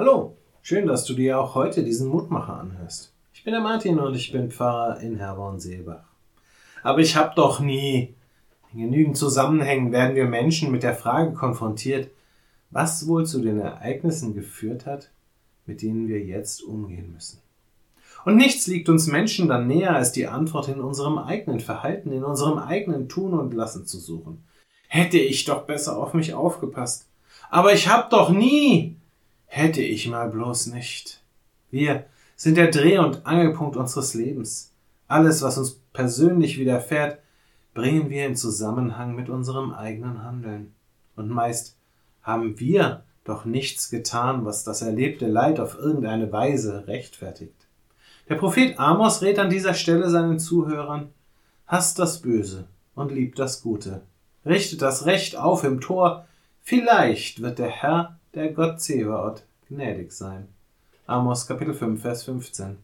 Hallo, schön, dass du dir auch heute diesen Mutmacher anhörst. Ich bin der Martin und ich bin Pfarrer in Herborn-Seelbach. Aber ich habe doch nie. In genügend Zusammenhängen werden wir Menschen mit der Frage konfrontiert, was wohl zu den Ereignissen geführt hat, mit denen wir jetzt umgehen müssen. Und nichts liegt uns Menschen dann näher, als die Antwort in unserem eigenen Verhalten, in unserem eigenen Tun und Lassen zu suchen. Hätte ich doch besser auf mich aufgepasst. Aber ich hab doch nie. Hätte ich mal bloß nicht. Wir sind der Dreh- und Angelpunkt unseres Lebens. Alles, was uns persönlich widerfährt, bringen wir in Zusammenhang mit unserem eigenen Handeln. Und meist haben wir doch nichts getan, was das erlebte Leid auf irgendeine Weise rechtfertigt. Der Prophet Amos rät an dieser Stelle seinen Zuhörern, hasst das Böse und liebt das Gute. Richtet das Recht auf im Tor, vielleicht wird der Herr der Gott Zebaoth gnädig sein. Amos Kapitel 5, Vers 15.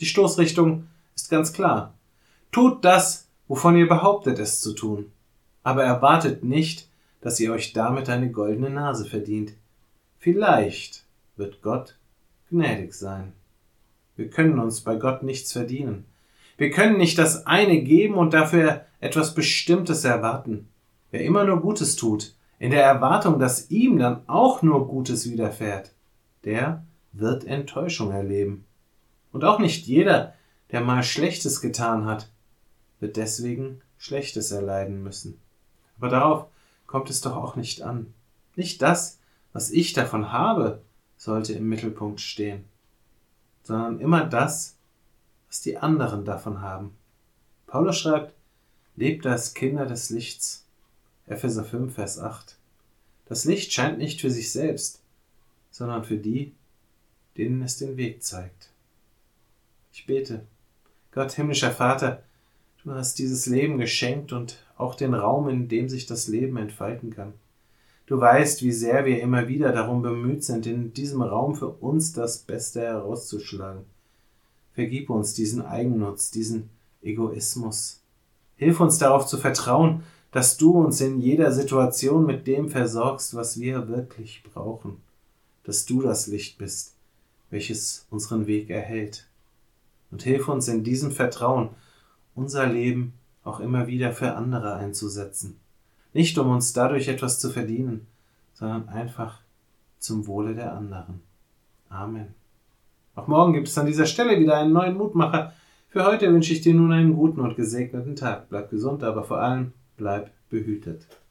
Die Stoßrichtung ist ganz klar. Tut das, wovon ihr behauptet es zu tun. Aber erwartet nicht, dass ihr euch damit eine goldene Nase verdient. Vielleicht wird Gott gnädig sein. Wir können uns bei Gott nichts verdienen. Wir können nicht das eine geben und dafür etwas Bestimmtes erwarten. Wer immer nur Gutes tut, in der Erwartung, dass ihm dann auch nur Gutes widerfährt, der wird Enttäuschung erleben. Und auch nicht jeder, der mal Schlechtes getan hat, wird deswegen Schlechtes erleiden müssen. Aber darauf kommt es doch auch nicht an. Nicht das, was ich davon habe, sollte im Mittelpunkt stehen, sondern immer das, was die anderen davon haben. Paulus schreibt, lebt als Kinder des Lichts. Epheser 5, Vers 8. Das Licht scheint nicht für sich selbst, sondern für die, denen es den Weg zeigt. Ich bete, Gott himmlischer Vater, du hast dieses Leben geschenkt und auch den Raum, in dem sich das Leben entfalten kann. Du weißt, wie sehr wir immer wieder darum bemüht sind, in diesem Raum für uns das Beste herauszuschlagen. Vergib uns diesen Eigennutz, diesen Egoismus. Hilf uns darauf zu vertrauen, dass du uns in jeder Situation mit dem versorgst, was wir wirklich brauchen, dass du das Licht bist, welches unseren Weg erhält. Und hilf uns in diesem Vertrauen, unser Leben auch immer wieder für andere einzusetzen, nicht um uns dadurch etwas zu verdienen, sondern einfach zum Wohle der anderen. Amen. Auch morgen gibt es an dieser Stelle wieder einen neuen Mutmacher. Für heute wünsche ich dir nun einen guten und gesegneten Tag. Bleib gesund, aber vor allem bleib behütet.